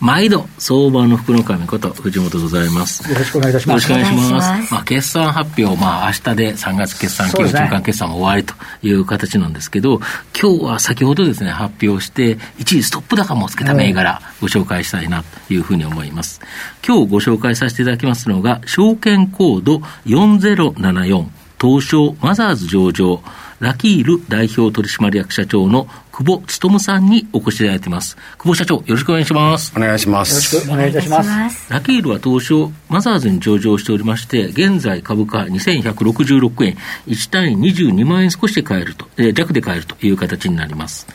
毎度、相場の福の神こと、藤本でございます。よろしくお願いいたします。よろしくお願いします。まあ、決算発表、まあ、明日で3月決算期、ね、中間決算も終わりという形なんですけど、今日は先ほどですね、発表して、一時ストップ高もつけた銘柄、ご紹介したいなというふうに思います。今日ご紹介させていただきますのが、証券コード4074、東証マザーズ上場、ラキール代表取締役社長の久保努さんにお越しいただいています。久保社長、よろしくお願いします。お願いします。よろしくお願いいたします。ラキールは当初、マザーズに上場しておりまして、現在株価2166円、1単位22万円少しで買えると、えー、弱で買えるという形になります。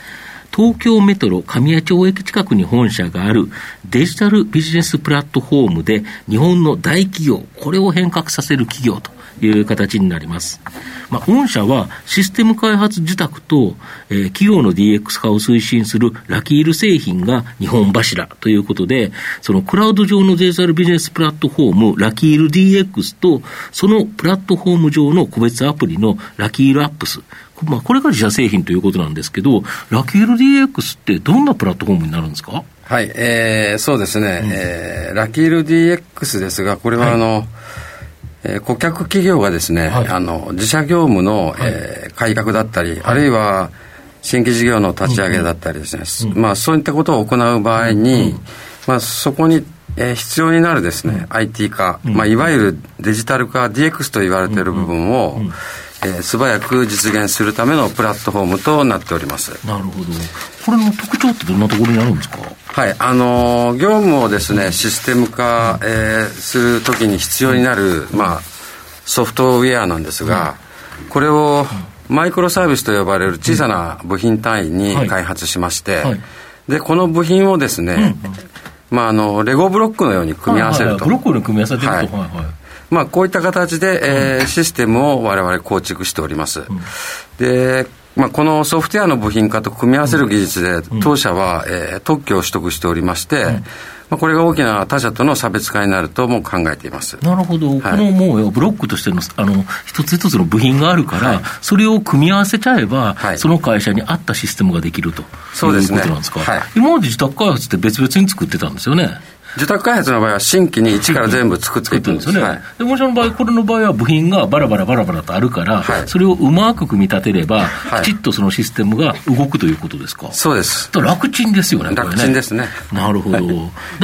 東京メトロ神谷町駅近くに本社があるデジタルビジネスプラットフォームで日本の大企業、これを変革させる企業という形になります。まあ、御社はシステム開発受託と、えー、企業の DX 化を推進するラキール製品が日本柱ということで、そのクラウド上のデジタルビジネスプラットフォーム、ラキール DX と、そのプラットフォーム上の個別アプリのラキールアップス。まあ、これが自社製品ということなんですけど、ラキール DX ってどんなプラットフォームになるんですか？はい、えー、そうですね、うん、えー、ラキール DX ですが、これはあの、はいえー、顧客企業がですね、はい、あの自社業務の、はい、えー、改革だったり、はい、あるいは新規事業の立ち上げだったりですね、うん、まあ、そういったことを行う場合に、うん、まあ、そこに、えー、必要になるですね、うん、IT 化、まあ、いわゆるデジタル化 DX と言われている部分を、えー、素早く実現するためのプラットフォームとなっております。なるほど。これの特徴ってどんなところにあるんですか？はいあのー、業務をですねシステム化、えー、するときに必要になる、まあ、ソフトウェアなんですが、これをマイクロサービスと呼ばれる小さな部品単位に開発しまして、でこの部品をですね、まあ、あのレゴブロックのように組み合わせると、ブロックに組み合わせてると、はいまあ、こういった形で、えー、システムを我々構築しております。で、まあ、このソフトウェアの部品化と組み合わせる技術で、当社は、えー、特許を取得しておりまして、まあ、これが大きな他社との差別化になるとも考えています。なるほど、はい、このもうブロックとしてのあの一つ一つの部品があるから、はい、それを組み合わせちゃえば、はい、その会社に合ったシステムができるとそうです、ね、いうことなんですか、はい、今まで自宅開発って別々に作ってたんですよね？受託開発の場合は新規に一から全部作っていくんです。よね。はい、でもしの場合、これの場合は部品がバラバラバラバラとあるから、はい、それをうまく組み立てれば、はい、きちっとそのシステムが動くということですか？そうです。楽ちんですよね、楽ちんですね。なるほど。だ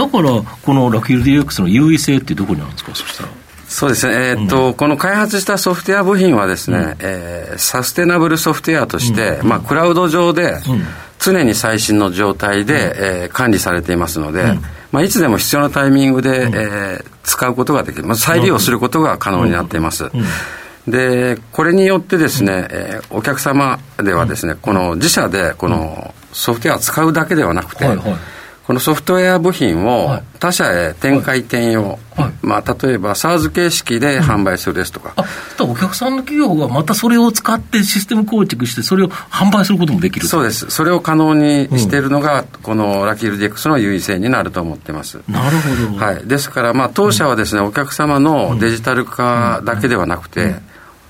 から、このラキル DX の優位性ってどこにあるんですか、そしたら？そうですね、えー、っと、うん、この開発したソフトウェア部品はですね、うん、えー、サステナブルソフトウェアとして、うん、まあ、クラウド上で、常に最新の状態で、うん、えー、管理されていますので、まあ、いつでも必要なタイミングで、うん、えー、使うことができる、まあ、再利用することが可能になっています。で、これによってですね、えー、お客様ではですね、この自社でこのソフトウェアを使うだけではなくて、はいはいこのソフトウェア部品を他社へ展開転用、はい、まあ、例えば SARS 形式で販売するですとか、うん、お客さんの企業がまたそれを使ってシステム構築して、それを販売することもできるそうです、それを可能にしているのが、このラキール DX の優位性になると思ってます。なるほど、はい、ですから、まあ、当社はですね、お客様のデジタル化だけではなくて、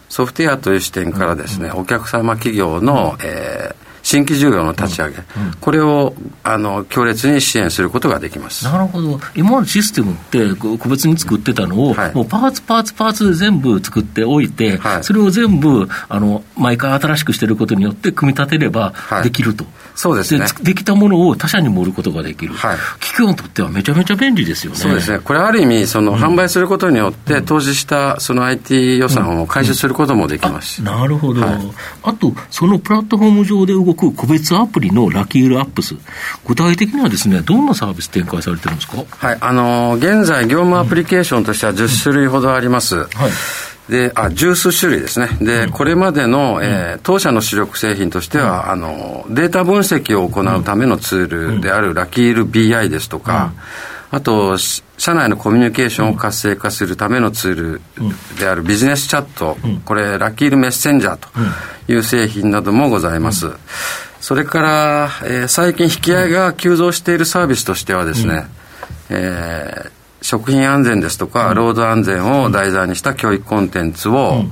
ソフトウェアという視点からですね、お客様企業の、えー新規事業の立ち上げ、うんうん、これをあの強烈に支援することができます。なるほど、今までシステムって個別に作ってたのを、はい、もうパーツ、パーツ、パーツで全部作っておいて、はい、それを全部あの毎回新しくしてることによって、組み立てればできると、はい、そうですね。で。きたものを他社にも売ることができる、はい、企業にとってはめちゃめちゃ便利ですよね。そうですね、これ、ある意味その、うん、販売することによって、投資したその IT 予算を回収することもできますし、なるほど、あと、そのプラットフォーム上で動く個別アプリのラキールアップス、具体的にはですね、どんなサービス展開されてるんですか？はい、あのー、現在、業務アプリケーションとしては10種類ほどあります。うん、はい。で、あ、十数種類ですね。で、これまでの、えー、当社の主力製品としては、あの、データ分析を行うためのツールであるラキール BI ですとか、あと、社内のコミュニケーションを活性化するためのツールであるビジネスチャット、これ、ラッキールメッセンジャーという製品などもございます。それから、えー、最近引き合いが急増しているサービスとしてはですね、えー、食品安全ですとか、労働安全を題材にした教育コンテンツを、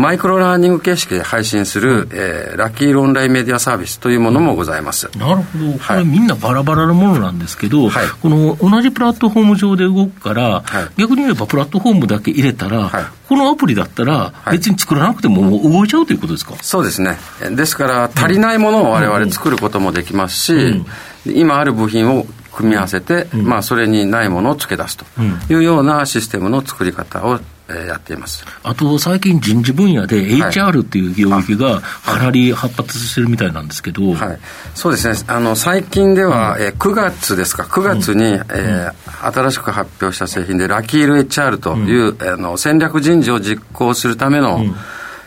マイクロラーニング形式で配信する、えー、ラッキーオンラインメディアサービスというものもございます。なるほど。これみんなバラバラなものなんですけど、はい、この同じプラットフォーム上で動くから、はい、逆に言えばプラットフォームだけ入れたら、はい、このアプリだったら、別に作らなくても動いちゃうということですか、そうですね。ですから、足りないものを我々作ることもできますし、うん。うん、今ある部品を組み合わせて、うん、まあ、それにないものを付け出すというようなシステムの作り方をやっています。あと最近、人事分野で HR っていう領域がかなり発達してるみたいなんですけど、はい、そうですね、あの最近では、うん、え9月ですか、9月に、うん、えー、新しく発表した製品で、ラキール HR という、うん、あの戦略人事を実行するための、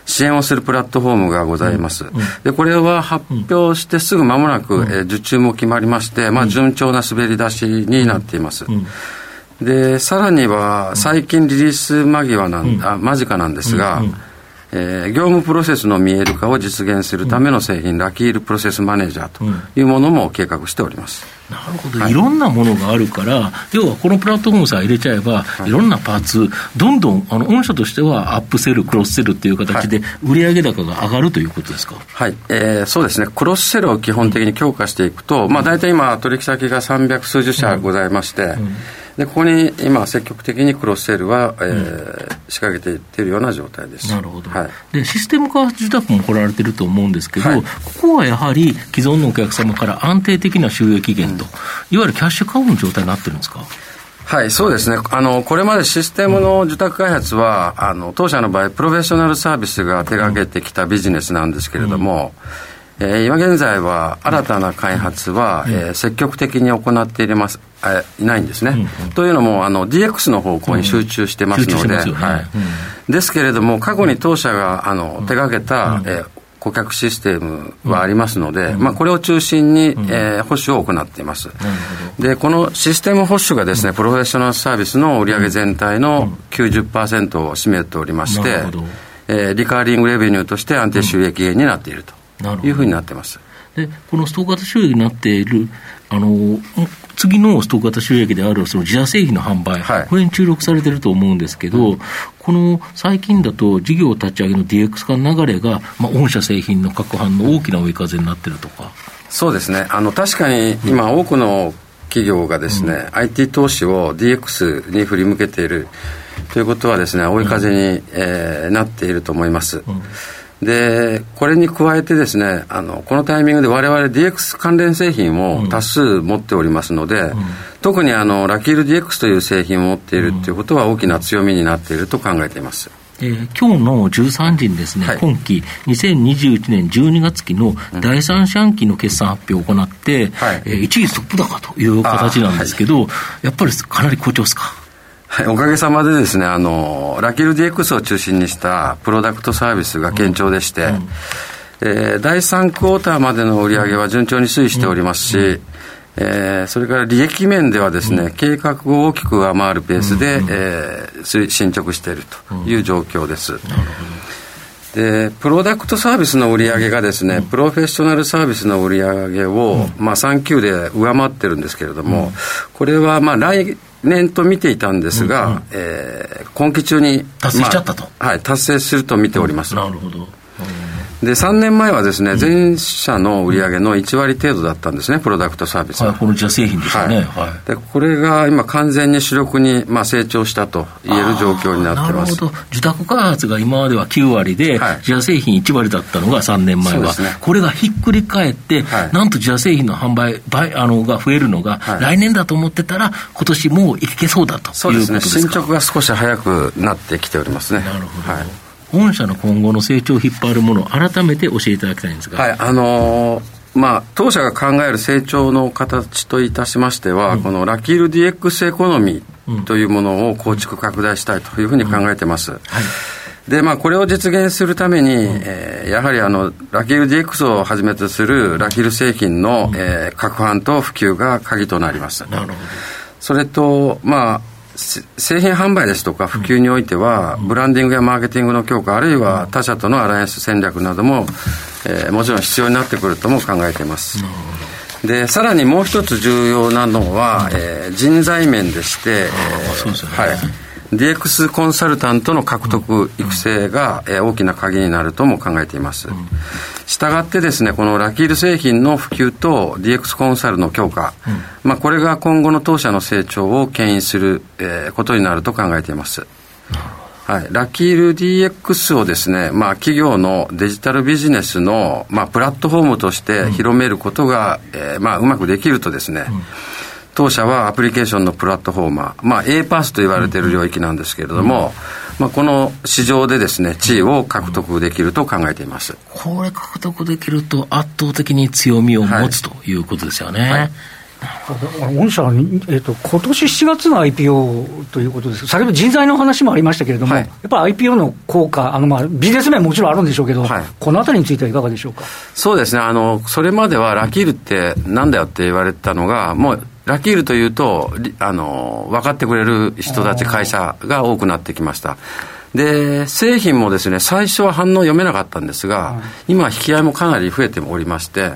支援をするプラットフォームがございます。で、これは発表してすぐ間もなく、えー、受注も決まりまして、まあ、順調な滑り出しになっています。で、さらには、最近リリース間際なん、あ間近なんですが、えー、業務プロセスの見える化を実現するための製品、ラキールプロセスマネージャーというものも計画しております。なるほど、はい、いろんなものがあるから、要はこのプラットフォームさえ入れちゃえば、はい、いろんなパーツ、どんどんあの御社としてはアップセル、クロスセルっていう形で、売上高が上がるということですか、はい、えー、そうですね、クロスセルを基本的に強化していくと、まあ、大体今、取引先が300数十社ございまして、うんうんでここに今、積極的にクロスセールは、えー、うん、仕掛けていっているような状態です。なるほど、はい、でシステム化受託も来られてると思うんですけど、はい、ここはやはり既存のお客様から安定的な収益源と、うん、いわゆるキャッシュカウンの状態になってるんですか？はい、そうですね。あの、これまでシステムの受託開発は、あの、当社の場合、プロフェッショナルサービスが手掛けてきたビジネスなんですけれども、うん。えー、今現在は新たな開発は、うん、えー、積極的に行っています、えいないんですね、うんうん、というのもあの DX の方向に集中してますので、はい。ですけれども過去に当社があの手がけた、えー、顧客システムはありますので、まあ、これを中心に、えー、保守を行っています。で、このシステム保守がですね、プロフェッショナルサービスの売上全体の90%を占めておりまして、えー、リカーリングレベニューとして安定収益源になっていると。いうふうになってます。で、このストーク型収益になっている、あの、次のストーク型収益であるその自社製品の販売、はい、これに注力されてると思うんですけど、うん、この最近だと事業立ち上げの DX 化の流れが、まあ、御社製品の各販の大きな追い風になってるとか。そうですね。あの、確かに今多くの企業がですね、うん、IT 投資を DX に振り向けているということはですね、追い風に、うん、えー、なっていると思います。うんで、これに加えてですね、あの、このタイミングで我々 DX 関連製品を多数持っておりますので、うん、特にあの、ラキール DX という製品を持っているということは大きな強みになっていると考えています。えー、今日の13時にですね、はい、今期2021年12月期の第三四半期の決算発表を行って、はい、えー、一時トップ高という形なんですけど、はい、やっぱりかなり好調ですか？はい、おかげさまでですね、あの、ラキル DX を中心にしたプロダクトサービスが堅調でして、うん、えー、第3クォーターまでの売り上げは順調に推移しておりますし、うん、えー、それから利益面ではですね、うん、計画を大きく上回るペースで、うん、えー、進捗しているという状況です。でプロダクトサービスの売り上げがですね、プロフェッショナルサービスの売り上げを、まあ、3級で上回ってるんですけれども、これはまあ来年と見ていたんですが、うんうん、えー、今期中に達成しちゃったと、まあ、はい、達成すると見ております。なるほどで3年前はですね、全社の売り上げの1割程度だったんですね、プロダクトサービスは。はい、この自社製品ですよね、はい、でこれが今、完全に主力に、まあ、成長したと言える状況になってます。なるほど、受託開発が今までは9割で、はい、自社製品1割だったのが3年前は、ね、これがひっくり返って、はい、なんと自社製品の販売倍あのが増えるのが、来年だと思ってたら、今年もういけそうだということですか？そうですね、進捗が少し早くなってきておりますね。なるほど、はい御社の今後の成長を引っ張るものを改めて教えていただきたいんですが。はい、あのーまあ、当社が考える成長の形といたしましては、うん、このラキール DX エコノミーというものを構築拡大したいというふうに考えてます。うんはい、で、まあ、これを実現するために、うん、えー、やはりあの、ラキール DX をはじめとするラキール製品の、うん、えー、拡販と普及が鍵となります。なるほど。それと、まあ、製品販売ですとか普及においては、ブランディングやマーケティングの強化、あるいは他社とのアライアンス戦略なども、えー、もちろん必要になってくるとも考えています。でさらにもう一つ重要なのは、えー、人材面でして、えー、はい。DX コンサルタントの獲得、育成が、えー、大きな鍵になるとも考えています。したがってですね、このラキール製品の普及と DX コンサルの強化、まあ、これが今後の当社の成長を牽引する、えー、ことになると考えています。はい、ラキール DX をですね、まあ、企業のデジタルビジネスの、まあ、プラットフォームとして広めることが、うん、えー、まあ、うまくできるとですね、うん、当社はアプリケーションのプラットフォーマー、まあ、A パスと言われている領域なんですけれども、うん、まあ、この市場でですね、地位を獲得できると考えています。これ獲得できると圧倒的に強みを持つ、はい、ということですよね。はい。御社は、えーと、今年7月の IPO ということです。先ほど人材の話もありましたけれども、はい、やっぱり IPO の効果、あのまあビジネス面もちろんあるんでしょうけど、はい、このあたりについてはいかがでしょうか？そうですね。あの、それまではラキールってなんだよって言われてたのが、もうラキールというとあの、分かってくれる人たち、会社が多くなってきました。で、製品もですね、最初は反応読めなかったんですが、今、引き合いもかなり増えておりまして、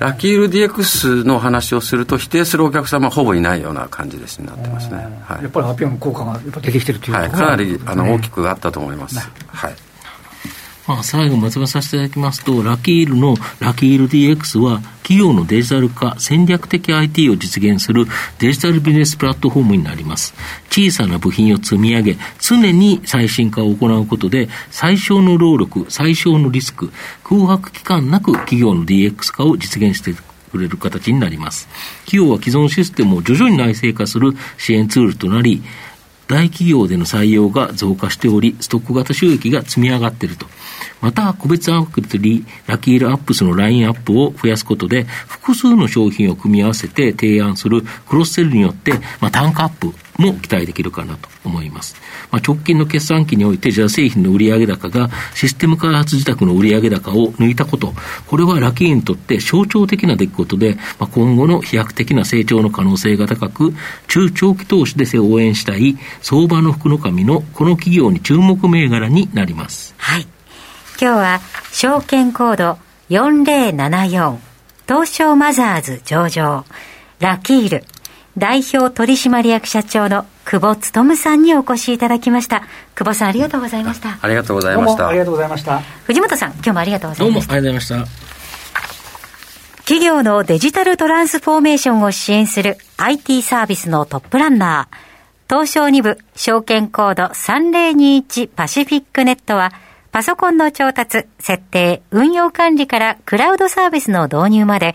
ラキール DX の話をすると、否定するお客様はほぼいないような感じですになってますね。はい、やっぱり発表の効果がやっぱ出てきてるという、はい、かなりあの大きくあったと思います。はいまあ、最後まとめさせていただきますと、ラキールのラキール DX は、企業のデジタル化、戦略的 IT を実現するデジタルビジネスプラットフォームになります。小さな部品を積み上げ、常に最新化を行うことで、最小の労力、最小のリスク、空白期間なく企業の DX 化を実現していく。くれる形になります。企業は既存システムを徐々に内製化する支援ツールとなり、大企業での採用が増加しており、ストック型収益が積み上がっていると。また、個別アクリ、ラキールアップスのラインアップを増やすことで、複数の商品を組み合わせて提案するクロスセルによって、まあ、単価アップも期待できるかなと思います。まあ、直近の決算期において、じゃあ製品の売上高がシステム開発自宅の売上高を抜いたこと、これはラキーにとって象徴的な出来事で、まあ、今後の飛躍的な成長の可能性が高く、中長期投資で応援したい相場の福の神のこの企業に注目銘柄になります。はい。今日は証券コード4074東証マザーズ上場ラキール代表取締役社長の久保努さんにお越しいただきました。久保さんありがとうございました。ありがとうございました。ありがとうございました。藤本さん今日もありがとうございました。どうもありがとうございました。企業のデジタルトランスフォーメーションを支援する IT サービスのトップランナー。東証2部証券コード3021パシフィックネットはパソコンの調達、設定、運用管理からクラウドサービスの導入まで、